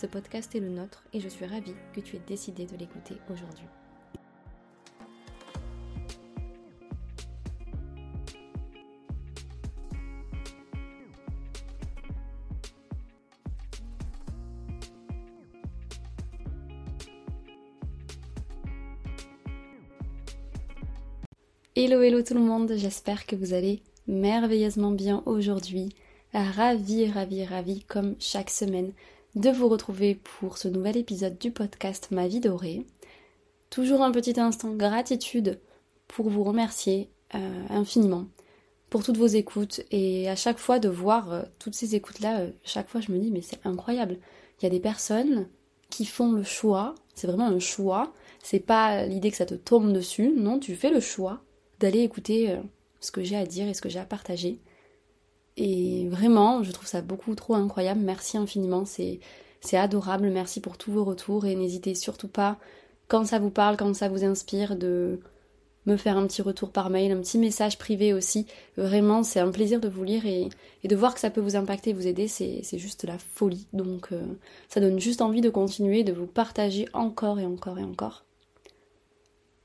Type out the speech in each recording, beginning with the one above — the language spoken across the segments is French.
Ce podcast est le nôtre et je suis ravie que tu aies décidé de l'écouter aujourd'hui. Hello hello tout le monde, j'espère que vous allez merveilleusement bien aujourd'hui. Ravi, ravi, ravi comme chaque semaine de vous retrouver pour ce nouvel épisode du podcast Ma vie dorée. Toujours un petit instant gratitude pour vous remercier euh, infiniment pour toutes vos écoutes et à chaque fois de voir euh, toutes ces écoutes-là, euh, chaque fois je me dis mais c'est incroyable. Il y a des personnes qui font le choix, c'est vraiment un choix, c'est pas l'idée que ça te tombe dessus, non, tu fais le choix d'aller écouter ce que j'ai à dire et ce que j'ai à partager. Et vraiment, je trouve ça beaucoup trop incroyable. Merci infiniment, c'est adorable. Merci pour tous vos retours et n'hésitez surtout pas, quand ça vous parle, quand ça vous inspire, de me faire un petit retour par mail, un petit message privé aussi. Vraiment, c'est un plaisir de vous lire et, de voir que ça peut vous impacter, vous aider. C'est juste la folie. Donc, euh, ça donne juste envie de continuer, de vous partager encore et encore et encore.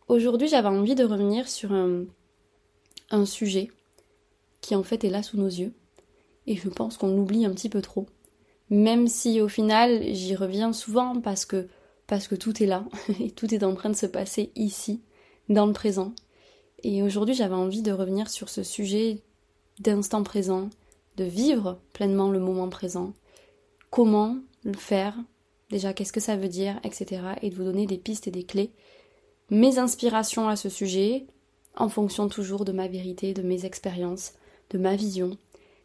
Aujourd'hui, j'avais envie de revenir sur un, un sujet qui en fait est là sous nos yeux et je pense qu'on l'oublie un petit peu trop. Même si au final j'y reviens souvent parce que parce que tout est là et tout est en train de se passer ici, dans le présent. Et aujourd'hui j'avais envie de revenir sur ce sujet d'instant présent, de vivre pleinement le moment présent, comment le faire, déjà qu'est-ce que ça veut dire, etc. et de vous donner des pistes et des clés, mes inspirations à ce sujet, en fonction toujours de ma vérité, de mes expériences, de ma vision,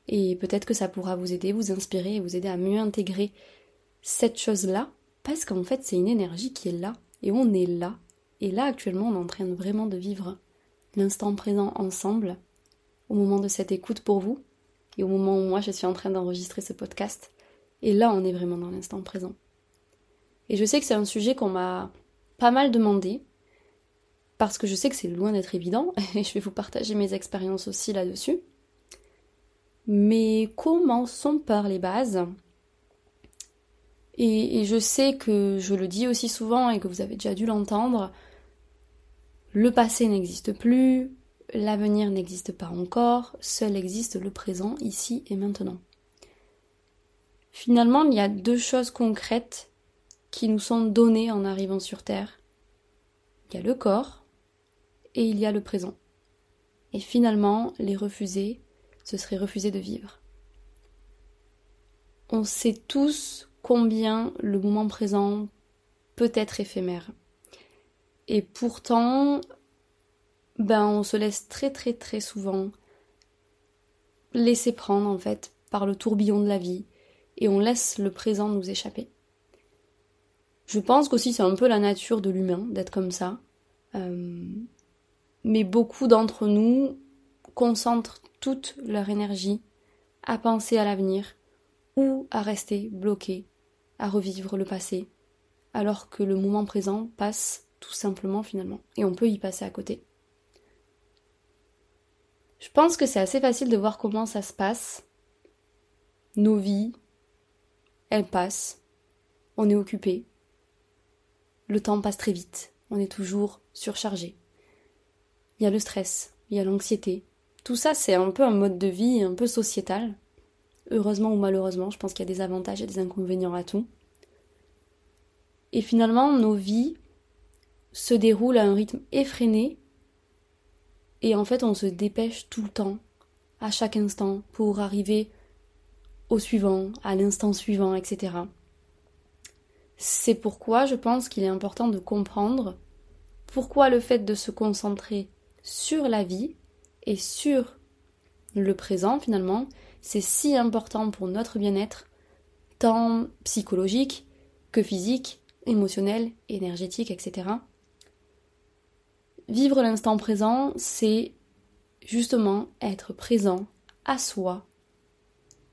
et peut-être que ça pourra vous aider, vous inspirer et vous aider à mieux intégrer cette chose-là, parce qu'en fait c'est une énergie qui est là, et on est là. Et là actuellement on est en train vraiment de vivre l'instant présent ensemble, au moment de cette écoute pour vous, et au moment où moi je suis en train d'enregistrer ce podcast. Et là on est vraiment dans l'instant présent. Et je sais que c'est un sujet qu'on m'a pas mal demandé, parce que je sais que c'est loin d'être évident, et je vais vous partager mes expériences aussi là-dessus. Mais commençons par les bases? Et, je sais que je le dis aussi souvent et que vous avez déjà dû l'entendre, le passé n'existe plus, l'avenir n'existe pas encore, seul existe le présent, ici et maintenant. Finalement, il y a deux choses concrètes qui nous sont données en arrivant sur Terre. Il y a le corps et il y a le présent. Et finalement, les refuser, ce serait refuser de vivre. On sait tous combien le moment présent peut être éphémère. Et pourtant, ben on se laisse très très très souvent laisser prendre en fait par le tourbillon de la vie et on laisse le présent nous échapper. Je pense qu'aussi c'est un peu la nature de l'humain d'être comme ça. Euh, mais beaucoup d'entre nous concentrent toute leur énergie à penser à l'avenir ou à rester bloqués, à revivre le passé, alors que le moment présent passe tout simplement finalement, et on peut y passer à côté. Je pense que c'est assez facile de voir comment ça se passe. Nos vies, elles passent, on est occupé, le temps passe très vite, on est toujours surchargé. Il y a le stress, il y a l'anxiété, tout ça, c'est un peu un mode de vie un peu sociétal. Heureusement ou malheureusement, je pense qu'il y a des avantages et des inconvénients à tout. Et finalement, nos vies se déroulent à un rythme effréné. Et en fait, on se dépêche tout le temps, à chaque instant, pour arriver au suivant, à l'instant suivant, etc. C'est pourquoi je pense qu'il est important de comprendre pourquoi le fait de se concentrer sur la vie et sur le présent finalement, c'est si important pour notre bien-être, tant psychologique que physique, émotionnel, énergétique, etc. Vivre l'instant présent, c'est justement être présent à soi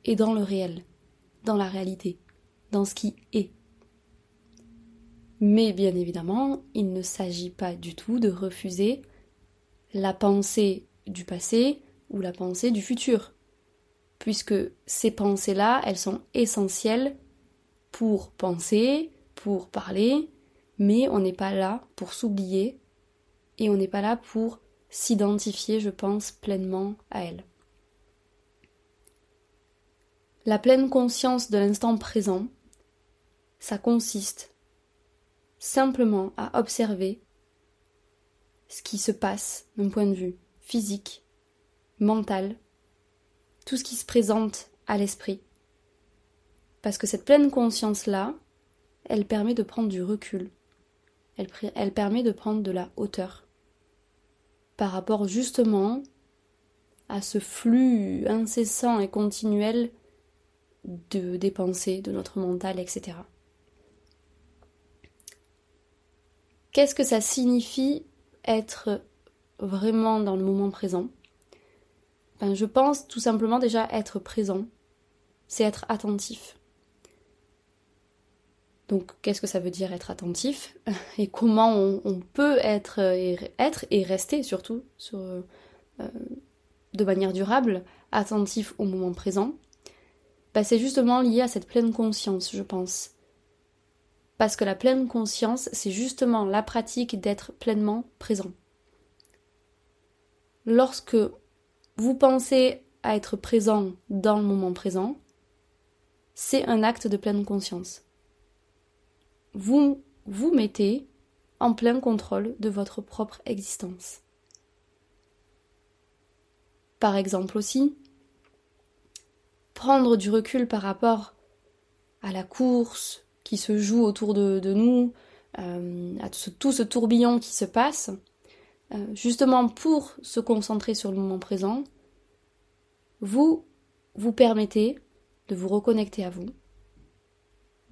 et dans le réel, dans la réalité, dans ce qui est. Mais bien évidemment, il ne s'agit pas du tout de refuser la pensée du passé ou la pensée du futur, puisque ces pensées-là, elles sont essentielles pour penser, pour parler, mais on n'est pas là pour s'oublier et on n'est pas là pour s'identifier, je pense, pleinement à elles. La pleine conscience de l'instant présent, ça consiste simplement à observer ce qui se passe d'un point de vue physique, mental, tout ce qui se présente à l'esprit. Parce que cette pleine conscience-là, elle permet de prendre du recul, elle, permet de prendre de la hauteur par rapport justement à ce flux incessant et continuel de, des pensées, de notre mental, etc. Qu'est-ce que ça signifie être vraiment dans le moment présent ben, Je pense tout simplement déjà être présent, c'est être attentif. Donc qu'est-ce que ça veut dire être attentif? Et comment on, peut être et, être et rester surtout sur, euh, de manière durable attentif au moment présent? Ben, C'est justement lié à cette pleine conscience, je pense. Parce que la pleine conscience, c'est justement la pratique d'être pleinement présent. Lorsque vous pensez à être présent dans le moment présent, c'est un acte de pleine conscience. Vous vous mettez en plein contrôle de votre propre existence. Par exemple aussi, prendre du recul par rapport à la course, qui se joue autour de, nous, euh, à tout ce, tourbillon qui se passe, euh, justement pour se concentrer sur le moment présent, vous vous permettez de vous reconnecter à vous,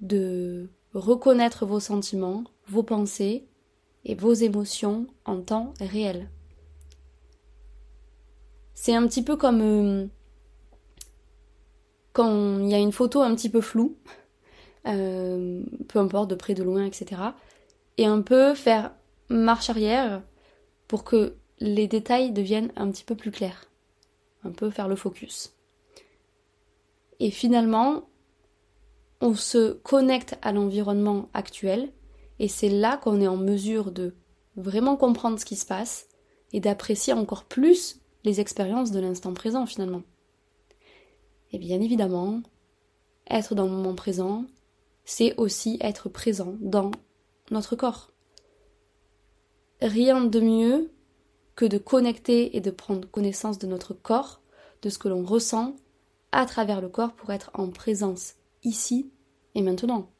de reconnaître vos sentiments, vos pensées et vos émotions en temps réel. C'est un petit peu comme euh, quand il y a une photo un petit peu floue, euh, peu importe de près, de loin, etc. Et un peu faire marche arrière pour que les détails deviennent un petit peu plus clairs. Un peu faire le focus. Et finalement, on se connecte à l'environnement actuel et c'est là qu'on est en mesure de vraiment comprendre ce qui se passe et d'apprécier encore plus les expériences de l'instant présent finalement. Et bien évidemment, être dans le moment présent, c'est aussi être présent dans notre corps. Rien de mieux que de connecter et de prendre connaissance de notre corps, de ce que l'on ressent à travers le corps pour être en présence ici et maintenant.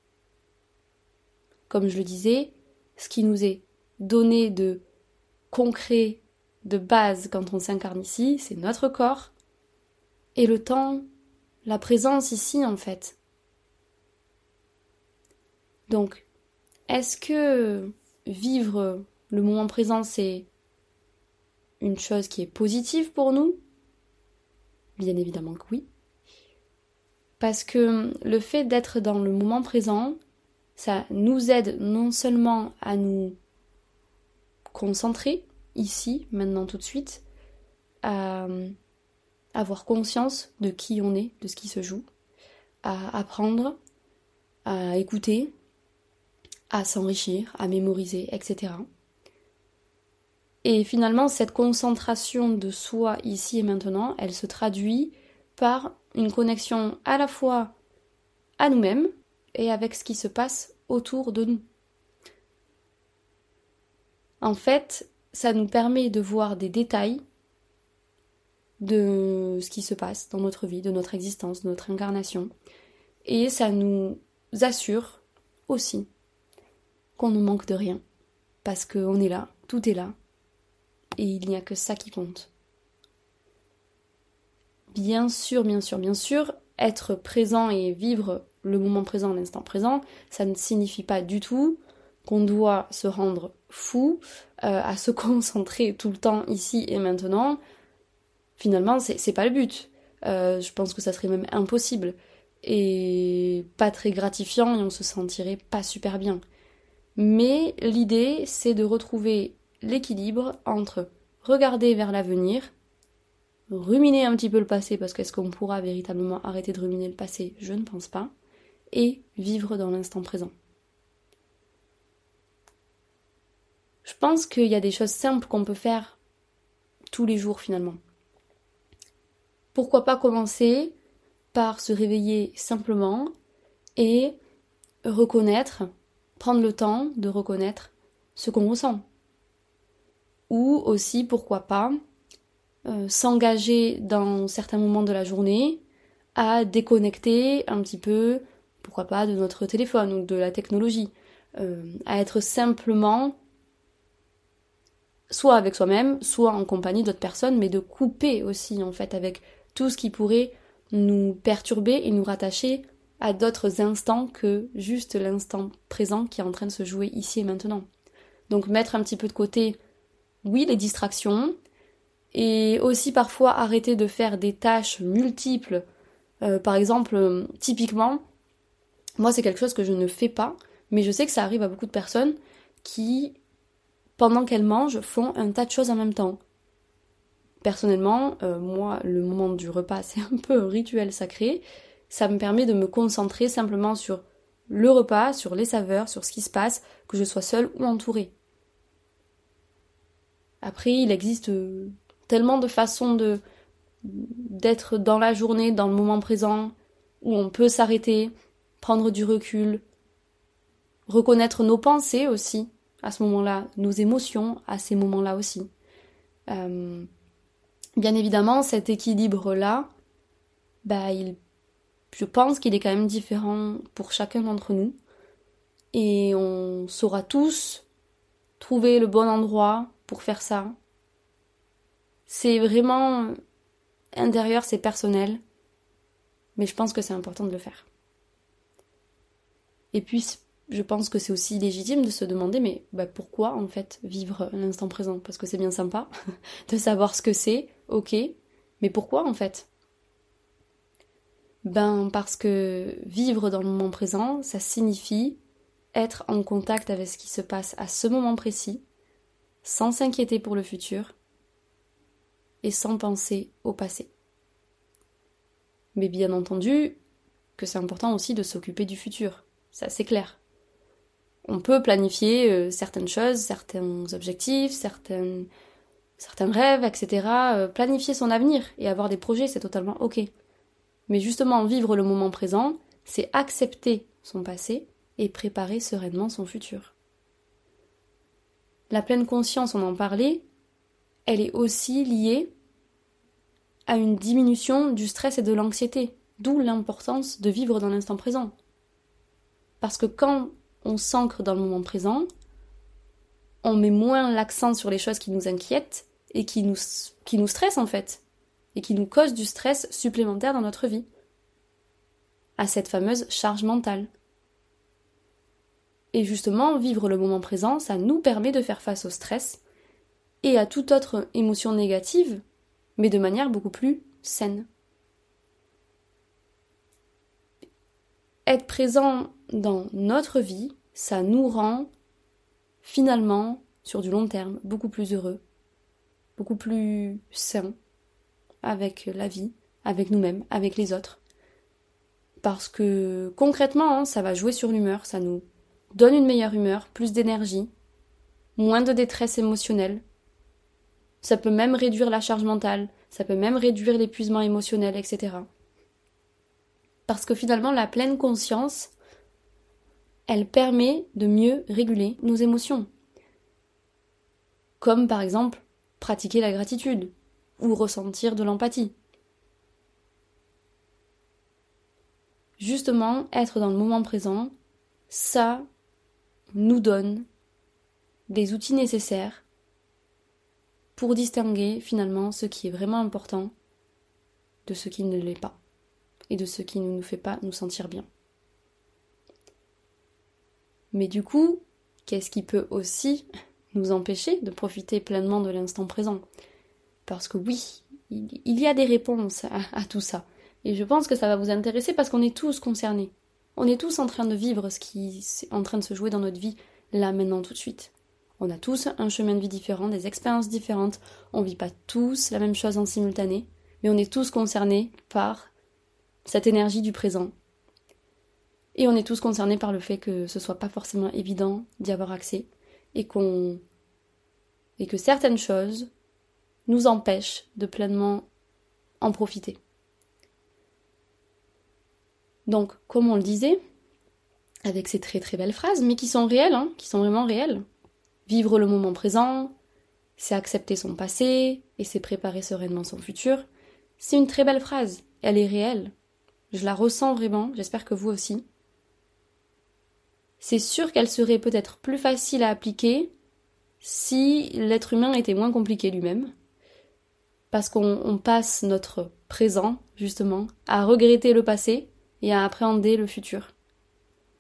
Comme je le disais, ce qui nous est donné de concret, de base quand on s'incarne ici, c'est notre corps et le temps, la présence ici en fait. Donc, est-ce que vivre le moment présent, c'est une chose qui est positive pour nous Bien évidemment que oui. Parce que le fait d'être dans le moment présent, ça nous aide non seulement à nous concentrer ici, maintenant tout de suite, à avoir conscience de qui on est, de ce qui se joue, à apprendre, à écouter, à s'enrichir, à mémoriser, etc. Et finalement, cette concentration de soi ici et maintenant, elle se traduit par une connexion à la fois à nous-mêmes et avec ce qui se passe autour de nous. En fait, ça nous permet de voir des détails de ce qui se passe dans notre vie, de notre existence, de notre incarnation. Et ça nous assure aussi qu'on ne manque de rien. Parce qu'on est là, tout est là, et il n'y a que ça qui compte. Bien sûr, bien sûr, bien sûr, être présent et vivre le moment présent, l'instant présent, ça ne signifie pas du tout qu'on doit se rendre fou, euh, à se concentrer tout le temps ici et maintenant. Finalement, c'est pas le but. Euh, je pense que ça serait même impossible et pas très gratifiant et on se sentirait pas super bien. Mais l'idée, c'est de retrouver l'équilibre entre regarder vers l'avenir, ruminer un petit peu le passé, parce qu'est-ce qu'on pourra véritablement arrêter de ruminer le passé Je ne pense pas, et vivre dans l'instant présent. Je pense qu'il y a des choses simples qu'on peut faire tous les jours finalement. Pourquoi pas commencer par se réveiller simplement et reconnaître, prendre le temps de reconnaître ce qu'on ressent. Ou aussi, pourquoi pas, euh, s'engager dans certains moments de la journée à déconnecter un petit peu, pourquoi pas, de notre téléphone ou de la technologie, euh, à être simplement soit avec soi-même, soit en compagnie d'autres personnes, mais de couper aussi en fait avec tout ce qui pourrait nous perturber et nous rattacher à d'autres instants que juste l'instant présent qui est en train de se jouer ici et maintenant. Donc mettre un petit peu de côté, oui, les distractions, et aussi parfois arrêter de faire des tâches multiples. Euh, par exemple, typiquement, moi c'est quelque chose que je ne fais pas, mais je sais que ça arrive à beaucoup de personnes qui, pendant qu'elles mangent, font un tas de choses en même temps. Personnellement, euh, moi, le moment du repas, c'est un peu un rituel sacré. Ça me permet de me concentrer simplement sur le repas, sur les saveurs, sur ce qui se passe, que je sois seule ou entourée. Après, il existe euh, tellement de façons de d'être dans la journée, dans le moment présent, où on peut s'arrêter, prendre du recul, reconnaître nos pensées aussi à ce moment-là, nos émotions à ces moments-là aussi. Euh, bien évidemment, cet équilibre-là, bah, je pense qu'il est quand même différent pour chacun d'entre nous. Et on saura tous trouver le bon endroit pour faire ça, c'est vraiment intérieur, c'est personnel, mais je pense que c'est important de le faire. Et puis, je pense que c'est aussi légitime de se demander, mais bah, pourquoi en fait vivre l'instant présent? Parce que c'est bien sympa de savoir ce que c'est, ok, mais pourquoi en fait? Ben parce que vivre dans le moment présent, ça signifie être en contact avec ce qui se passe à ce moment précis, sans s'inquiéter pour le futur, et sans penser au passé. Mais bien entendu que c'est important aussi de s'occuper du futur, ça c'est clair. On peut planifier euh, certaines choses, certains objectifs, certains, rêves, etc. Euh, planifier son avenir et avoir des projets, c'est totalement ok. Mais justement, vivre le moment présent, c'est accepter son passé et préparer sereinement son futur. La pleine conscience, on en parlait, elle est aussi liée à une diminution du stress et de l'anxiété, d'où l'importance de vivre dans l'instant présent. Parce que quand on s'ancre dans le moment présent, on met moins l'accent sur les choses qui nous inquiètent et qui nous, qui nous stressent en fait, et qui nous causent du stress supplémentaire dans notre vie, à cette fameuse charge mentale. Et justement, vivre le moment présent, ça nous permet de faire face au stress et à toute autre émotion négative mais de manière beaucoup plus saine. Être présent dans notre vie, ça nous rend finalement, sur du long terme, beaucoup plus heureux, beaucoup plus sains avec la vie, avec nous-mêmes, avec les autres. Parce que concrètement, hein, ça va jouer sur l'humeur, ça nous donne une meilleure humeur, plus d'énergie, moins de détresse émotionnelle, ça peut même réduire la charge mentale, ça peut même réduire l'épuisement émotionnel, etc. Parce que finalement, la pleine conscience, elle permet de mieux réguler nos émotions. Comme par exemple pratiquer la gratitude ou ressentir de l'empathie. Justement, être dans le moment présent, ça nous donne des outils nécessaires pour distinguer finalement ce qui est vraiment important de ce qui ne l'est pas et de ce qui ne nous fait pas nous sentir bien. Mais du coup, qu'est-ce qui peut aussi nous empêcher de profiter pleinement de l'instant présent? Parce que oui, il y a des réponses à, tout ça. Et je pense que ça va vous intéresser parce qu'on est tous concernés. On est tous en train de vivre ce qui est en train de se jouer dans notre vie là maintenant tout de suite. On a tous un chemin de vie différent, des expériences différentes, on vit pas tous la même chose en simultané, mais on est tous concernés par cette énergie du présent. Et on est tous concernés par le fait que ce soit pas forcément évident d'y avoir accès et qu'on et que certaines choses nous empêchent de pleinement en profiter. Donc, comme on le disait, avec ces très très belles phrases, mais qui sont réelles, hein, qui sont vraiment réelles. Vivre le moment présent, c'est accepter son passé et c'est préparer sereinement son futur. C'est une très belle phrase, elle est réelle. Je la ressens vraiment, j'espère que vous aussi. C'est sûr qu'elle serait peut-être plus facile à appliquer si l'être humain était moins compliqué lui-même. Parce qu'on passe notre présent, justement, à regretter le passé et à appréhender le futur.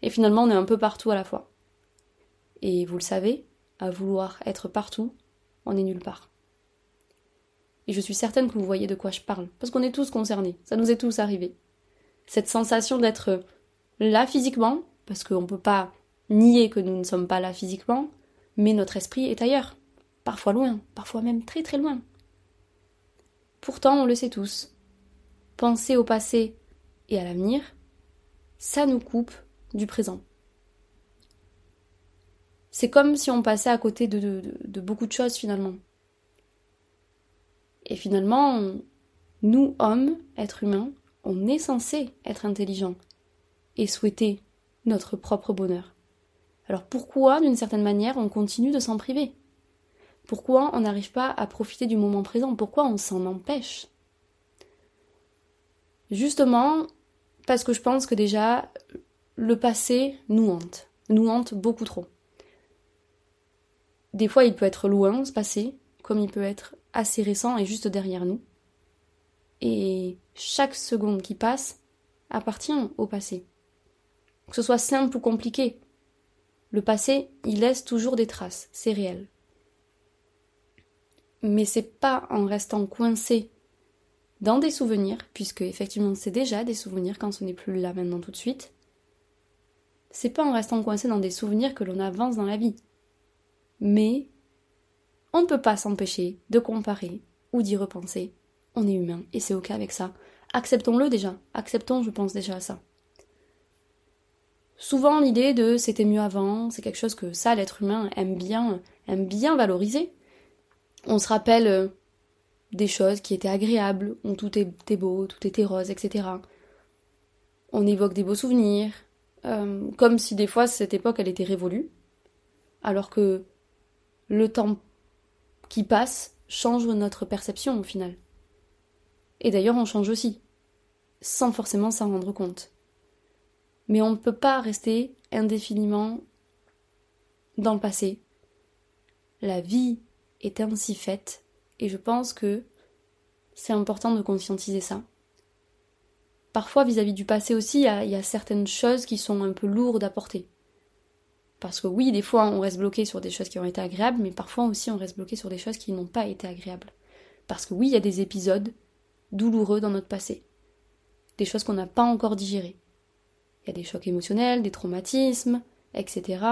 Et finalement, on est un peu partout à la fois. Et vous le savez, à vouloir être partout, on est nulle part. Et je suis certaine que vous voyez de quoi je parle, parce qu'on est tous concernés, ça nous est tous arrivé. Cette sensation d'être là physiquement, parce qu'on ne peut pas nier que nous ne sommes pas là physiquement, mais notre esprit est ailleurs, parfois loin, parfois même très très loin. Pourtant, on le sait tous. Penser au passé et à l'avenir, ça nous coupe du présent. C'est comme si on passait à côté de, beaucoup de choses finalement. Et finalement, nous, hommes, êtres humains, on est censé être intelligents et souhaiter notre propre bonheur. Alors pourquoi, d'une certaine manière, on continue de s'en priver? Pourquoi on n'arrive pas à profiter du moment présent? Pourquoi on s'en empêche? Justement, parce que je pense que déjà, le passé nous hante, nous hante beaucoup trop. Des fois, il peut être loin, ce passé, comme il peut être assez récent et juste derrière nous. Et chaque seconde qui passe appartient au passé. Que ce soit simple ou compliqué, le passé, il laisse toujours des traces, c'est réel. Mais c'est pas en restant coincé dans des souvenirs, puisque effectivement c'est déjà des souvenirs quand ce n'est plus là maintenant tout de suite, c'est pas en restant coincé dans des souvenirs que l'on avance dans la vie. Mais on ne peut pas s'empêcher de comparer ou d'y repenser. On est humain et c'est ok avec ça. Acceptons-le déjà. Acceptons, je pense déjà à ça. Souvent l'idée de c'était mieux avant, c'est quelque chose que ça l'être humain aime bien, aime bien valoriser. On se rappelle euh, des choses qui étaient agréables, où tout était beau, tout était rose, etc. On évoque des beaux souvenirs, euh, comme si des fois cette époque elle était révolue, alors que le temps qui passe change notre perception au final. Et d'ailleurs on change aussi, sans forcément s'en rendre compte. Mais on ne peut pas rester indéfiniment dans le passé. La vie est ainsi faite, et je pense que c'est important de conscientiser ça parfois vis-à-vis du passé aussi, il y, a certaines choses qui sont un peu lourdes à porter. Parce que oui, des fois on reste bloqué sur des choses qui ont été agréables, mais parfois aussi on reste bloqué sur des choses qui n'ont pas été agréables. Parce que oui, il y a des épisodes douloureux dans notre passé. Des choses qu'on n'a pas encore digérées. Il y a des chocs émotionnels, des traumatismes, etc.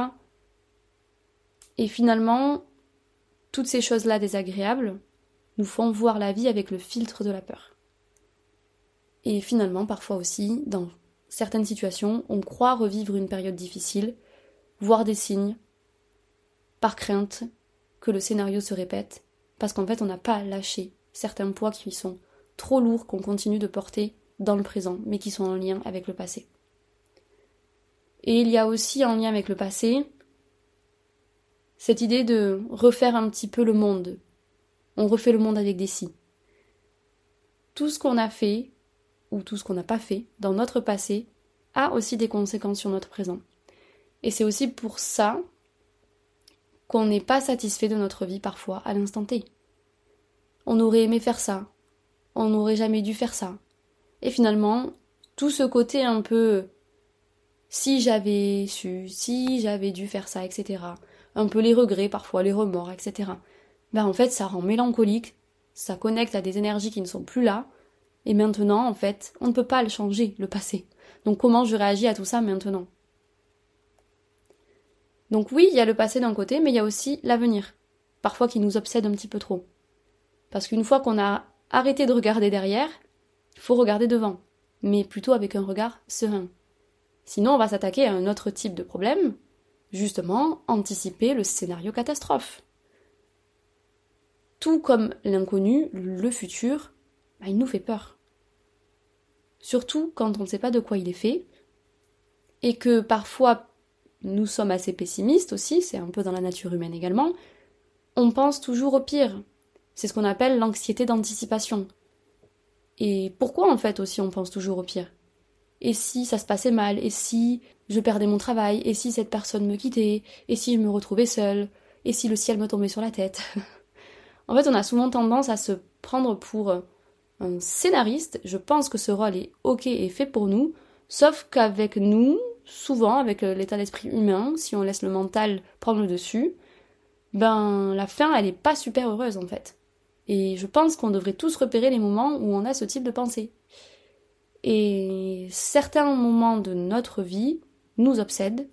Et finalement, toutes ces choses-là désagréables nous font voir la vie avec le filtre de la peur. Et finalement, parfois aussi, dans certaines situations, on croit revivre une période difficile, voir des signes, par crainte que le scénario se répète, parce qu'en fait on n'a pas lâché certains poids qui sont trop lourds qu'on continue de porter dans le présent, mais qui sont en lien avec le passé. Et il y a aussi en lien avec le passé cette idée de refaire un petit peu le monde. On refait le monde avec des si. Tout ce qu'on a fait, ou tout ce qu'on n'a pas fait dans notre passé a aussi des conséquences sur notre présent. Et c'est aussi pour ça qu'on n'est pas satisfait de notre vie parfois à l'instant T. On aurait aimé faire ça, on n'aurait jamais dû faire ça. Et finalement, tout ce côté un peu si j'avais su, si j'avais dû faire ça, etc. Un peu les regrets, parfois les remords, etc. Ben en fait, ça rend mélancolique, ça connecte à des énergies qui ne sont plus là, et maintenant, en fait, on ne peut pas le changer, le passé. Donc comment je réagis à tout ça maintenant? Donc oui, il y a le passé d'un côté, mais il y a aussi l'avenir, parfois qui nous obsède un petit peu trop. Parce qu'une fois qu'on a arrêté de regarder derrière, il faut regarder devant, mais plutôt avec un regard serein. Sinon, on va s'attaquer à un autre type de problème, justement anticiper le scénario catastrophe. Tout comme l'inconnu, le futur, bah, il nous fait peur. Surtout quand on ne sait pas de quoi il est fait, et que parfois nous sommes assez pessimistes aussi, c'est un peu dans la nature humaine également, on pense toujours au pire. C'est ce qu'on appelle l'anxiété d'anticipation. Et pourquoi en fait aussi on pense toujours au pire? Et si ça se passait mal? Et si je perdais mon travail? Et si cette personne me quittait? Et si je me retrouvais seule? Et si le ciel me tombait sur la tête? En fait, on a souvent tendance à se prendre pour un scénariste. Je pense que ce rôle est ok et fait pour nous, sauf qu'avec nous, souvent avec l'état d'esprit humain, si on laisse le mental prendre le dessus, ben la fin elle est pas super heureuse en fait. Et je pense qu'on devrait tous repérer les moments où on a ce type de pensée. Et certains moments de notre vie nous obsèdent.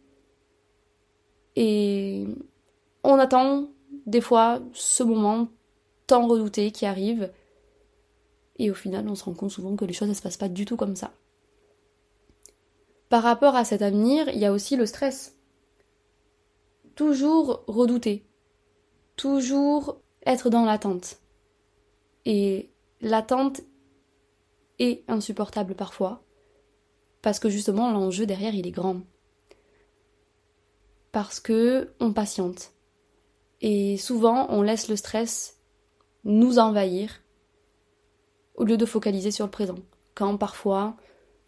Et on attend des fois ce moment tant redouté qui arrive. Et au final, on se rend compte souvent que les choses ne se passent pas du tout comme ça. Par rapport à cet avenir, il y a aussi le stress. Toujours redouter. Toujours être dans l'attente. Et l'attente est insupportable parfois. Parce que justement, l'enjeu derrière, il est grand. Parce que on patiente. Et souvent, on laisse le stress nous envahir au lieu de focaliser sur le présent. Quand parfois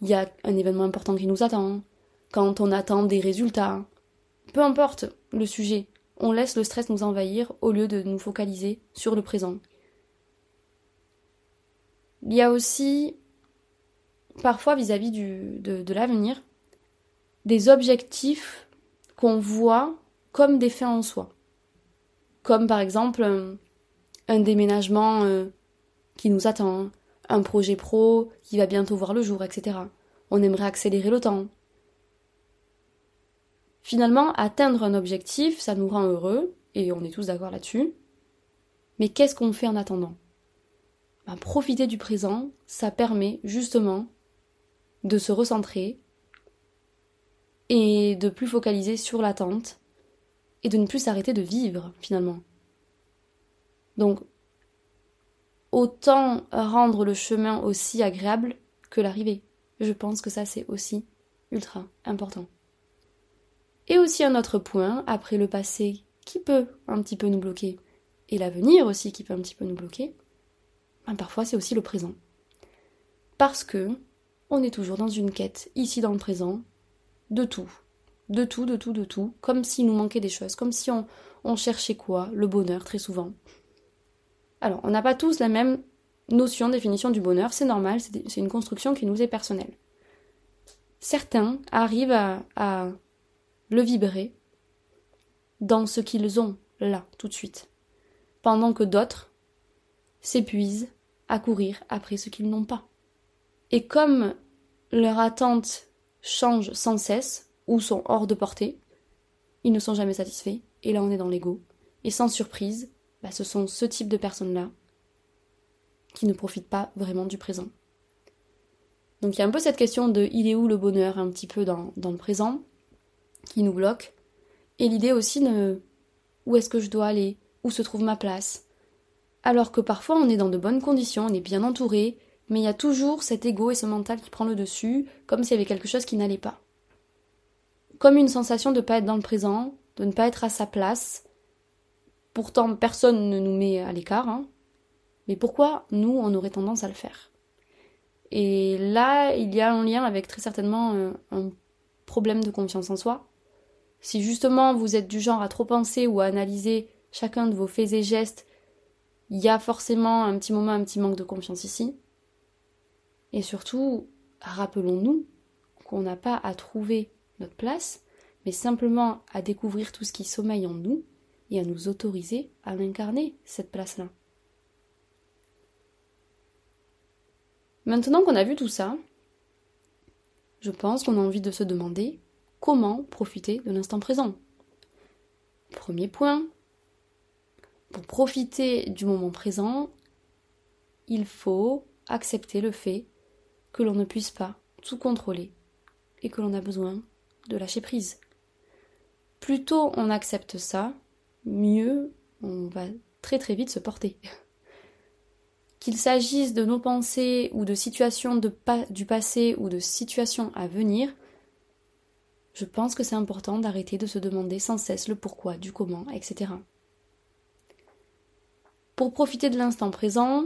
il y a un événement important qui nous attend, quand on attend des résultats, peu importe le sujet, on laisse le stress nous envahir au lieu de nous focaliser sur le présent. Il y a aussi parfois vis-à-vis de, de l'avenir des objectifs qu'on voit comme des fins en soi. Comme par exemple un déménagement euh, qui nous attend, un projet pro qui va bientôt voir le jour, etc. On aimerait accélérer le temps. Finalement, atteindre un objectif, ça nous rend heureux, et on est tous d'accord là-dessus. Mais qu'est-ce qu'on fait en attendant? Ben, Profiter du présent, ça permet justement de se recentrer et de plus focaliser sur l'attente et de ne plus s'arrêter de vivre finalement. Donc, autant rendre le chemin aussi agréable que l'arrivée. Je pense que ça, c'est aussi ultra important. Et aussi un autre point, après le passé qui peut un petit peu nous bloquer, et l'avenir aussi qui peut un petit peu nous bloquer, ben parfois c'est aussi le présent. Parce que on est toujours dans une quête, ici dans le présent, de tout. De tout, de tout, de tout, comme s'il nous manquait des choses, comme si on, on cherchait quoi? Le bonheur, très souvent. Alors, on n'a pas tous la même notion, définition du bonheur, c'est normal, c'est une construction qui nous est personnelle. Certains arrivent à, le vibrer dans ce qu'ils ont là, tout de suite, pendant que d'autres s'épuisent à courir après ce qu'ils n'ont pas. Et comme leur attente change sans cesse, ou sont hors de portée, ils ne sont jamais satisfaits, et là on est dans l'ego. Et sans surprise, bah, ce sont ce type de personnes-là qui ne profitent pas vraiment du présent. Donc il y a un peu cette question de il est où le bonheur? un petit peu dans, dans le présent qui nous bloque. Et l'idée aussi de où est-ce que je dois aller, où se trouve ma place? Alors que parfois on est dans de bonnes conditions, on est bien entouré, mais il y a toujours cet ego et ce mental qui prend le dessus, comme s'il y avait quelque chose qui n'allait pas. Comme une sensation de ne pas être dans le présent, de ne pas être à sa place, Pourtant, personne ne nous met à l'écart. Hein. Mais pourquoi nous, on aurait tendance à le faire? Et là, il y a un lien avec très certainement un, un problème de confiance en soi. Si justement vous êtes du genre à trop penser ou à analyser chacun de vos faits et gestes, il y a forcément un petit moment, un petit manque de confiance ici. Et surtout, rappelons-nous qu'on n'a pas à trouver notre place, mais simplement à découvrir tout ce qui sommeille en nous et à nous autoriser à l'incarner, cette place-là. Maintenant qu'on a vu tout ça, je pense qu'on a envie de se demander comment profiter de l'instant présent. Premier point, pour profiter du moment présent, il faut accepter le fait que l'on ne puisse pas tout contrôler et que l'on a besoin de lâcher prise. Plus tôt on accepte ça, mieux on va très très vite se porter. Qu'il s'agisse de nos pensées ou de situations du passé ou de situations à venir, je pense que c'est important d'arrêter de se demander sans cesse le pourquoi, du comment, etc. Pour profiter de l'instant présent,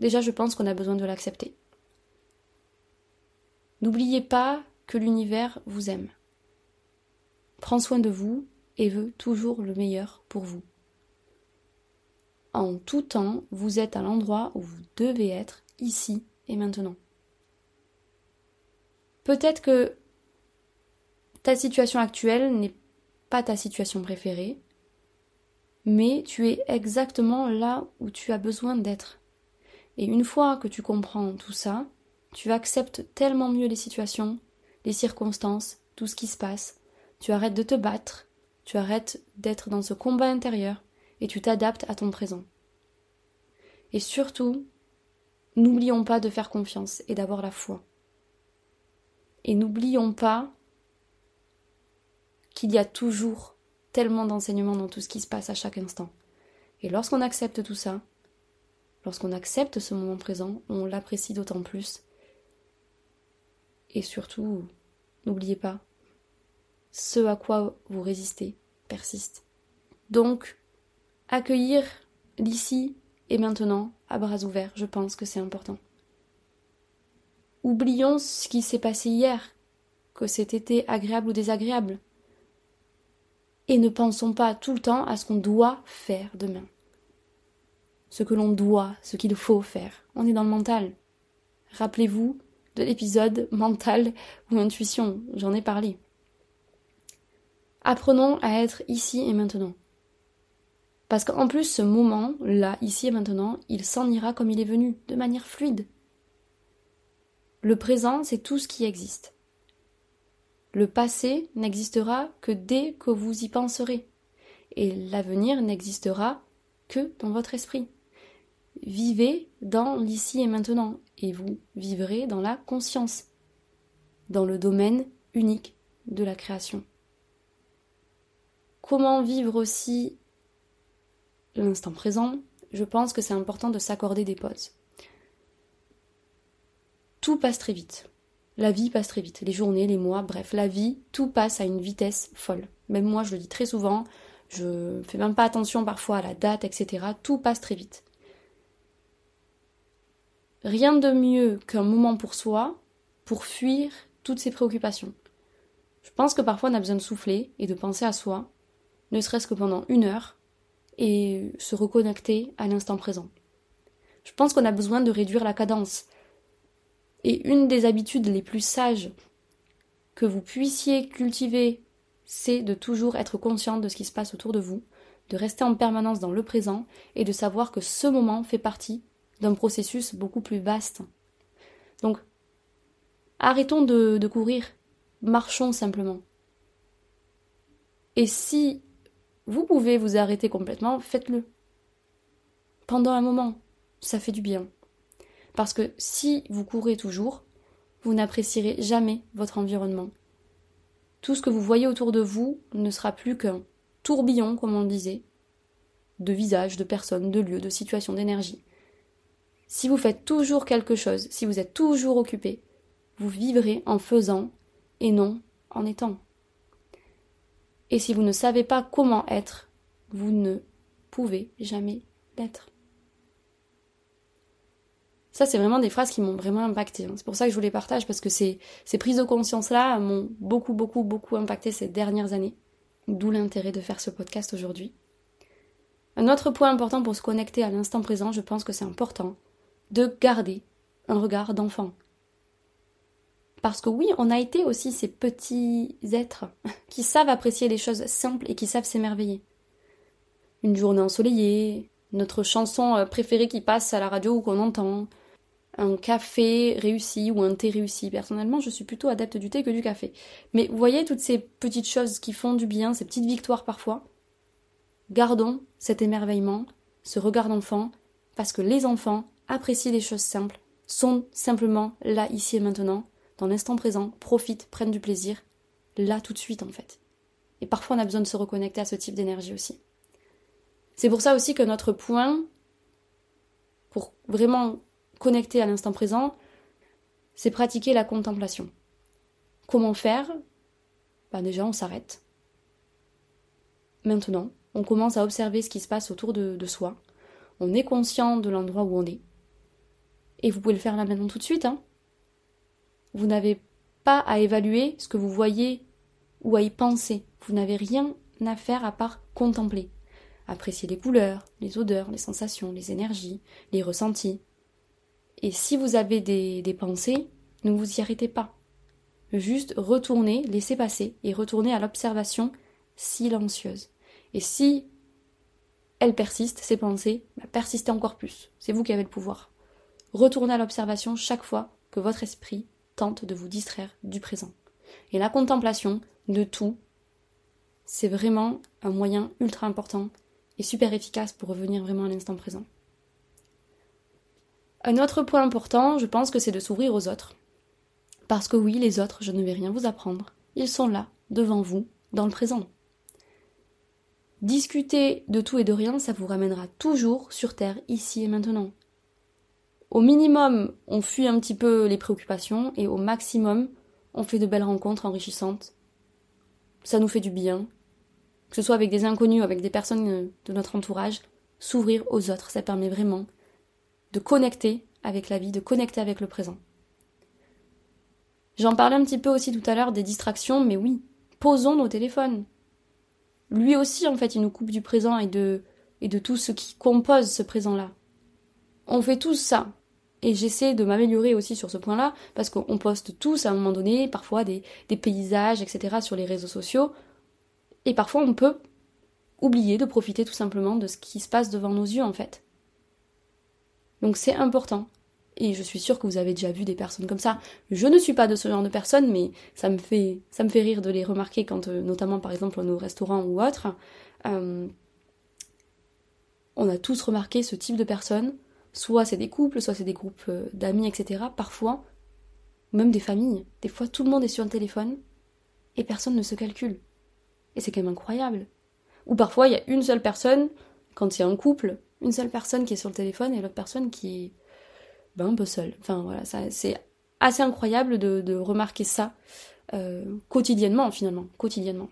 déjà je pense qu'on a besoin de l'accepter. N'oubliez pas que l'univers vous aime, prend soin de vous et veut toujours le meilleur pour vous. En tout temps, vous êtes à l'endroit où vous devez être, ici et maintenant. Peut-être que ta situation actuelle n'est pas ta situation préférée, mais tu es exactement là où tu as besoin d'être. Et une fois que tu comprends tout ça, tu acceptes tellement mieux les situations, les circonstances, tout ce qui se passe. Tu arrêtes de te battre, tu arrêtes d'être dans ce combat intérieur et tu t'adaptes à ton présent. Et surtout, n'oublions pas de faire confiance et d'avoir la foi. Et n'oublions pas qu'il y a toujours tellement d'enseignements dans tout ce qui se passe à chaque instant. Et lorsqu'on accepte tout ça, lorsqu'on accepte ce moment présent, on l'apprécie d'autant plus. Et surtout, n'oubliez pas, ce à quoi vous résistez persiste. Donc, accueillir l'ici et maintenant à bras ouverts, je pense que c'est important. Oublions ce qui s'est passé hier, que cet été agréable ou désagréable et ne pensons pas tout le temps à ce qu'on doit faire demain. Ce que l'on doit, ce qu'il faut faire. On est dans le mental. Rappelez-vous de l'épisode mental ou intuition, j'en ai parlé. Apprenons à être ici et maintenant. Parce qu'en plus, ce moment, là, ici et maintenant, il s'en ira comme il est venu, de manière fluide. Le présent, c'est tout ce qui existe. Le passé n'existera que dès que vous y penserez, et l'avenir n'existera que dans votre esprit. Vivez dans l'ici et maintenant, et vous vivrez dans la conscience, dans le domaine unique de la création. Comment vivre aussi l'instant présent Je pense que c'est important de s'accorder des pauses. Tout passe très vite. La vie passe très vite, les journées, les mois, bref, la vie, tout passe à une vitesse folle. Même moi, je le dis très souvent, je fais même pas attention parfois à la date, etc. Tout passe très vite. Rien de mieux qu'un moment pour soi pour fuir toutes ces préoccupations. Je pense que parfois on a besoin de souffler et de penser à soi, ne serait-ce que pendant une heure, et se reconnecter à l'instant présent. Je pense qu'on a besoin de réduire la cadence, et une des habitudes les plus sages que vous puissiez cultiver, c'est de toujours être conscient de ce qui se passe autour de vous, de rester en permanence dans le présent et de savoir que ce moment fait partie d'un processus beaucoup plus vaste. Donc, arrêtons de, de courir, marchons simplement. Et si vous pouvez vous arrêter complètement, faites-le. Pendant un moment, ça fait du bien. Parce que si vous courez toujours, vous n'apprécierez jamais votre environnement. Tout ce que vous voyez autour de vous ne sera plus qu'un tourbillon, comme on le disait, de visages, de personnes, de lieux, de situations, d'énergie. Si vous faites toujours quelque chose, si vous êtes toujours occupé, vous vivrez en faisant et non en étant. Et si vous ne savez pas comment être, vous ne pouvez jamais l'être. Ça, c'est vraiment des phrases qui m'ont vraiment impacté. Hein. C'est pour ça que je vous les partage, parce que ces, ces prises de conscience-là m'ont beaucoup, beaucoup, beaucoup impacté ces dernières années. D'où l'intérêt de faire ce podcast aujourd'hui. Un autre point important pour se connecter à l'instant présent, je pense que c'est important de garder un regard d'enfant. Parce que oui, on a été aussi ces petits êtres qui savent apprécier les choses simples et qui savent s'émerveiller. Une journée ensoleillée, notre chanson euh, préférée qui passe à la radio ou qu'on entend, un café réussi ou un thé réussi. Personnellement, je suis plutôt adepte du thé que du café. Mais vous voyez toutes ces petites choses qui font du bien, ces petites victoires parfois. Gardons cet émerveillement, ce regard d'enfant, parce que les enfants apprécient les choses simples, sont simplement là, ici et maintenant, dans l'instant présent, profitent, prennent du plaisir, là tout de suite en fait. Et parfois on a besoin de se reconnecter à ce type d'énergie aussi. C'est pour ça aussi que notre point, pour vraiment connecter à l'instant présent, c'est pratiquer la contemplation. Comment faire? Bah Déjà, on s'arrête. Maintenant, on commence à observer ce qui se passe autour de, de soi. On est conscient de l'endroit où on est. Et vous pouvez le faire là maintenant tout de suite. Hein. Vous n'avez pas à évaluer ce que vous voyez ou à y penser. Vous n'avez rien à faire à part contempler. Apprécier les couleurs, les odeurs, les sensations, les énergies, les ressentis. Et si vous avez des, pensées, ne vous y arrêtez pas. Juste retournez, laissez passer et retournez à l'observation silencieuse. Et si elles persistent, ces pensées, bah, persistez encore plus. C'est vous qui avez le pouvoir. Retournez à l'observation chaque fois que votre esprit tente de vous distraire du présent. Et la contemplation de tout, c'est vraiment un moyen ultra important et super efficace pour revenir vraiment à l'instant présent. Un autre point important, je pense que c'est de s'ouvrir aux autres. Parce que oui, les autres, je ne vais rien vous apprendre. Ils sont là, devant vous, dans le présent. Discuter de tout et de rien, ça vous ramènera toujours sur Terre, ici et maintenant. Au minimum, on fuit un petit peu les préoccupations et au maximum, on fait de belles rencontres enrichissantes. Ça nous fait du bien. Que ce soit avec des inconnus ou avec des personnes de notre entourage, s'ouvrir aux autres, ça permet vraiment de connecter avec la vie, de connecter avec le présent. J'en parlais un petit peu aussi tout à l'heure des distractions, mais oui, posons nos téléphones lui aussi, en fait, il nous coupe du présent et de, et de tout ce qui compose ce présent-là. On fait tous ça. Et j'essaie de m'améliorer aussi sur ce point-là, parce qu'on poste tous à un moment donné, parfois des, paysages, etc., sur les réseaux sociaux. Et parfois, on peut oublier de profiter tout simplement de ce qui se passe devant nos yeux, en fait. Donc c'est important. Et je suis sûre que vous avez déjà vu des personnes comme ça. Je ne suis pas de ce genre de personne, mais ça me fait, ça me fait rire de les remarquer quand, euh, notamment par exemple, au restaurant ou autre. Euh, on a tous remarqué ce type de personnes. Soit c'est des couples, soit c'est des groupes euh, d'amis, etc. Parfois, même des familles. Des fois, tout le monde est sur le téléphone et personne ne se calcule. Et c'est quand même incroyable. Ou parfois, il y a une seule personne, quand il y a un couple, une seule personne qui est sur le téléphone et l'autre personne qui est ben, un peu seul. Enfin voilà, c'est assez incroyable de, remarquer ça euh, quotidiennement finalement, quotidiennement.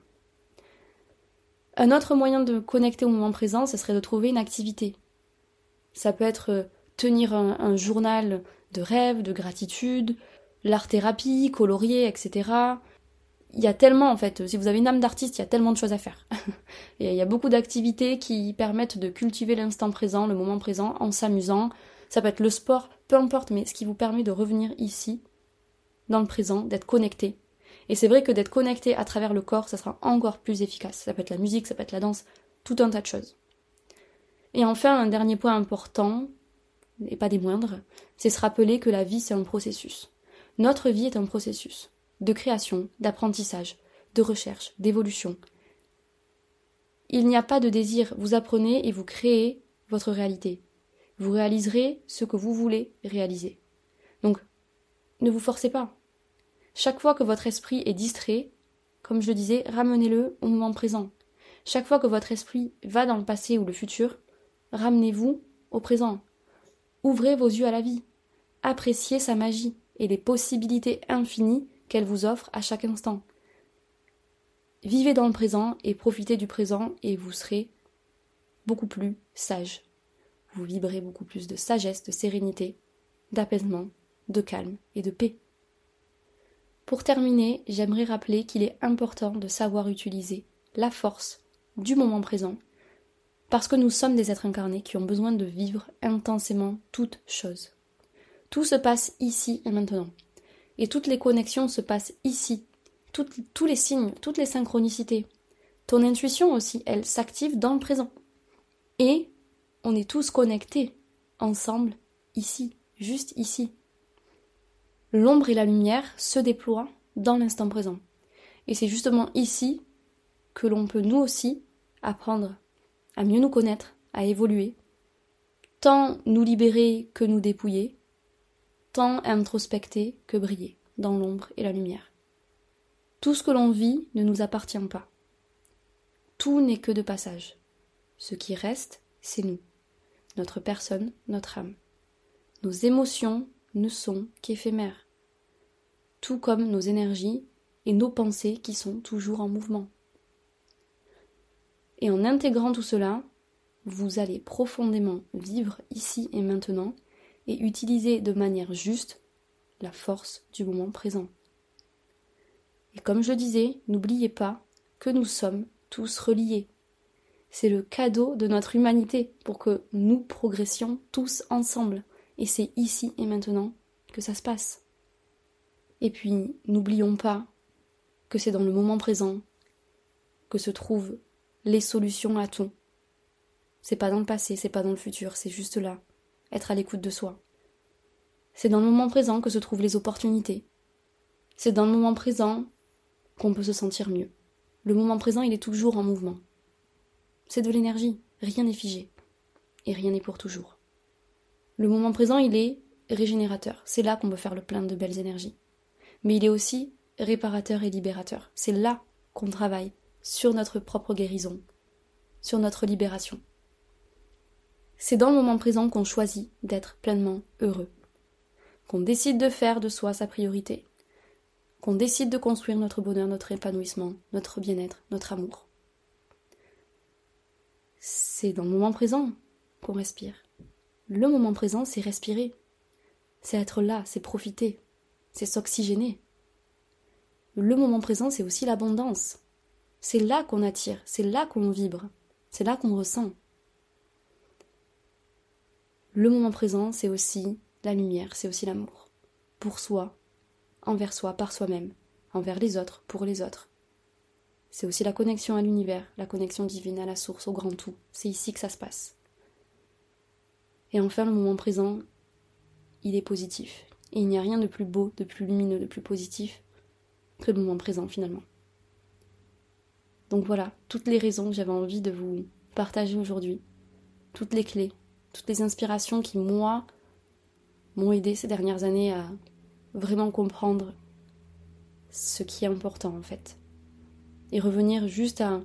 Un autre moyen de connecter au moment présent, ce serait de trouver une activité. Ça peut être euh, tenir un, journal de rêve, de gratitude, l'art-thérapie, colorier, etc. Il y a tellement en fait, si vous avez une âme d'artiste, il y a tellement de choses à faire. Il y a beaucoup d'activités qui permettent de cultiver l'instant présent, le moment présent, en s'amusant, ça peut être le sport, peu importe, mais ce qui vous permet de revenir ici, dans le présent, d'être connecté. Et c'est vrai que d'être connecté à travers le corps, ça sera encore plus efficace. Ça peut être la musique, ça peut être la danse, tout un tas de choses. Et enfin, un dernier point important, et pas des moindres, c'est se rappeler que la vie, c'est un processus. Notre vie est un processus de création, d'apprentissage, de recherche, d'évolution. Il n'y a pas de désir, vous apprenez et vous créez votre réalité vous réaliserez ce que vous voulez réaliser. Donc, ne vous forcez pas. Chaque fois que votre esprit est distrait, comme je disais, ramenez-le au moment présent. Chaque fois que votre esprit va dans le passé ou le futur, ramenez-vous au présent. Ouvrez vos yeux à la vie. Appréciez sa magie et les possibilités infinies qu'elle vous offre à chaque instant. Vivez dans le présent et profitez du présent et vous serez beaucoup plus sage vous vibrez beaucoup plus de sagesse, de sérénité, d'apaisement, de calme et de paix. Pour terminer, j'aimerais rappeler qu'il est important de savoir utiliser la force du moment présent, parce que nous sommes des êtres incarnés qui ont besoin de vivre intensément toutes choses. Tout se passe ici et maintenant. Et toutes les connexions se passent ici. tous les signes, toutes les synchronicités. Ton intuition aussi, elle s'active dans le présent. Et on est tous connectés ensemble ici, juste ici. L'ombre et la lumière se déploient dans l'instant présent. Et c'est justement ici que l'on peut nous aussi apprendre à mieux nous connaître, à évoluer, tant nous libérer que nous dépouiller, tant introspecter que briller dans l'ombre et la lumière. Tout ce que l'on vit ne nous appartient pas. Tout n'est que de passage. Ce qui reste, c'est nous, notre personne, notre âme. Nos émotions ne sont qu'éphémères, tout comme nos énergies et nos pensées qui sont toujours en mouvement. Et en intégrant tout cela, vous allez profondément vivre ici et maintenant et utiliser de manière juste la force du moment présent. Et comme je disais, n'oubliez pas que nous sommes tous reliés. C'est le cadeau de notre humanité pour que nous progressions tous ensemble. Et c'est ici et maintenant que ça se passe. Et puis, n'oublions pas que c'est dans le moment présent que se trouvent les solutions à tout. C'est pas dans le passé, c'est pas dans le futur, c'est juste là. Être à l'écoute de soi. C'est dans le moment présent que se trouvent les opportunités. C'est dans le moment présent qu'on peut se sentir mieux. Le moment présent, il est toujours en mouvement. C'est de l'énergie, rien n'est figé. Et rien n'est pour toujours. Le moment présent, il est régénérateur. C'est là qu'on peut faire le plein de belles énergies. Mais il est aussi réparateur et libérateur. C'est là qu'on travaille sur notre propre guérison, sur notre libération. C'est dans le moment présent qu'on choisit d'être pleinement heureux, qu'on décide de faire de soi sa priorité, qu'on décide de construire notre bonheur, notre épanouissement, notre bien-être, notre amour. C'est dans le moment présent qu'on respire. Le moment présent, c'est respirer. C'est être là, c'est profiter, c'est s'oxygéner. Le moment présent, c'est aussi l'abondance. C'est là qu'on attire, c'est là qu'on vibre, c'est là qu'on ressent. Le moment présent, c'est aussi la lumière, c'est aussi l'amour. Pour soi, envers soi, par soi-même, envers les autres, pour les autres. C'est aussi la connexion à l'univers, la connexion divine, à la source, au grand tout. C'est ici que ça se passe. Et enfin, le moment présent, il est positif. Et il n'y a rien de plus beau, de plus lumineux, de plus positif que le moment présent finalement. Donc voilà, toutes les raisons que j'avais envie de vous partager aujourd'hui, toutes les clés, toutes les inspirations qui, moi, m'ont aidé ces dernières années à vraiment comprendre ce qui est important en fait. Et revenir juste à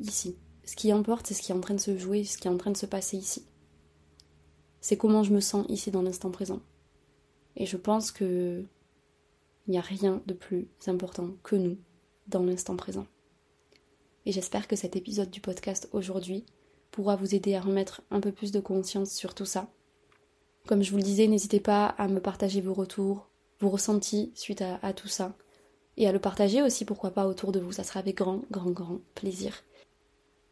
ici. Ce qui importe, c'est ce qui est en train de se jouer, ce qui est en train de se passer ici. C'est comment je me sens ici dans l'instant présent. Et je pense que il n'y a rien de plus important que nous dans l'instant présent et j'espère que cet épisode du podcast aujourd'hui pourra vous aider à remettre un peu plus de conscience sur tout ça. Comme je vous le disais, n'hésitez pas à me partager vos retours, vos ressentis suite à, tout ça, et à le partager aussi, pourquoi pas, autour de vous, ça sera avec grand, grand, grand plaisir.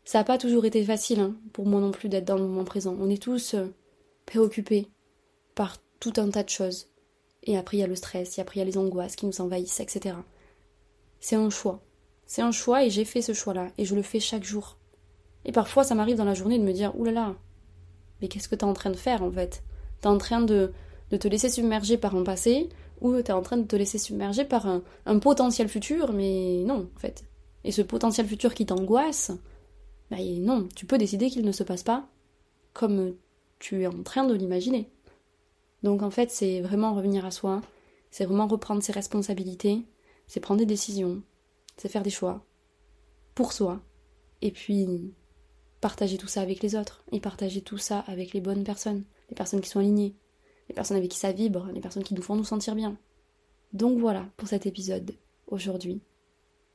Ça n'a pas toujours été facile, hein, pour moi non plus, d'être dans le moment présent. On est tous euh, préoccupés par tout un tas de choses. Et après, il y a le stress, et après, il y a les angoisses qui nous envahissent, etc. C'est un choix. C'est un choix et j'ai fait ce choix-là et je le fais chaque jour. Et parfois, ça m'arrive dans la journée de me dire oulala, mais qu'est-ce que t'es en train de faire en fait? T'es en train de, de, te laisser submerger par un passé ou t'es en train de te laisser submerger par un, un, potentiel futur, mais non en fait. Et ce potentiel futur qui t'angoisse, bah non, tu peux décider qu'il ne se passe pas comme tu es en train de l'imaginer. Donc en fait, c'est vraiment revenir à soi, c'est vraiment reprendre ses responsabilités, c'est prendre des décisions, c'est faire des choix pour soi et puis partager tout ça avec les autres et partager tout ça avec les bonnes personnes, les personnes qui sont alignées, les personnes avec qui ça vibre, les personnes qui nous font nous sentir bien. Donc voilà pour cet épisode aujourd'hui.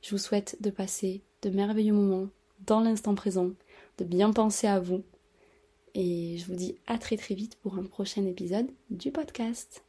Je vous souhaite de passer de merveilleux moments dans l'instant présent, de bien penser à vous et je vous dis à très très vite pour un prochain épisode du podcast.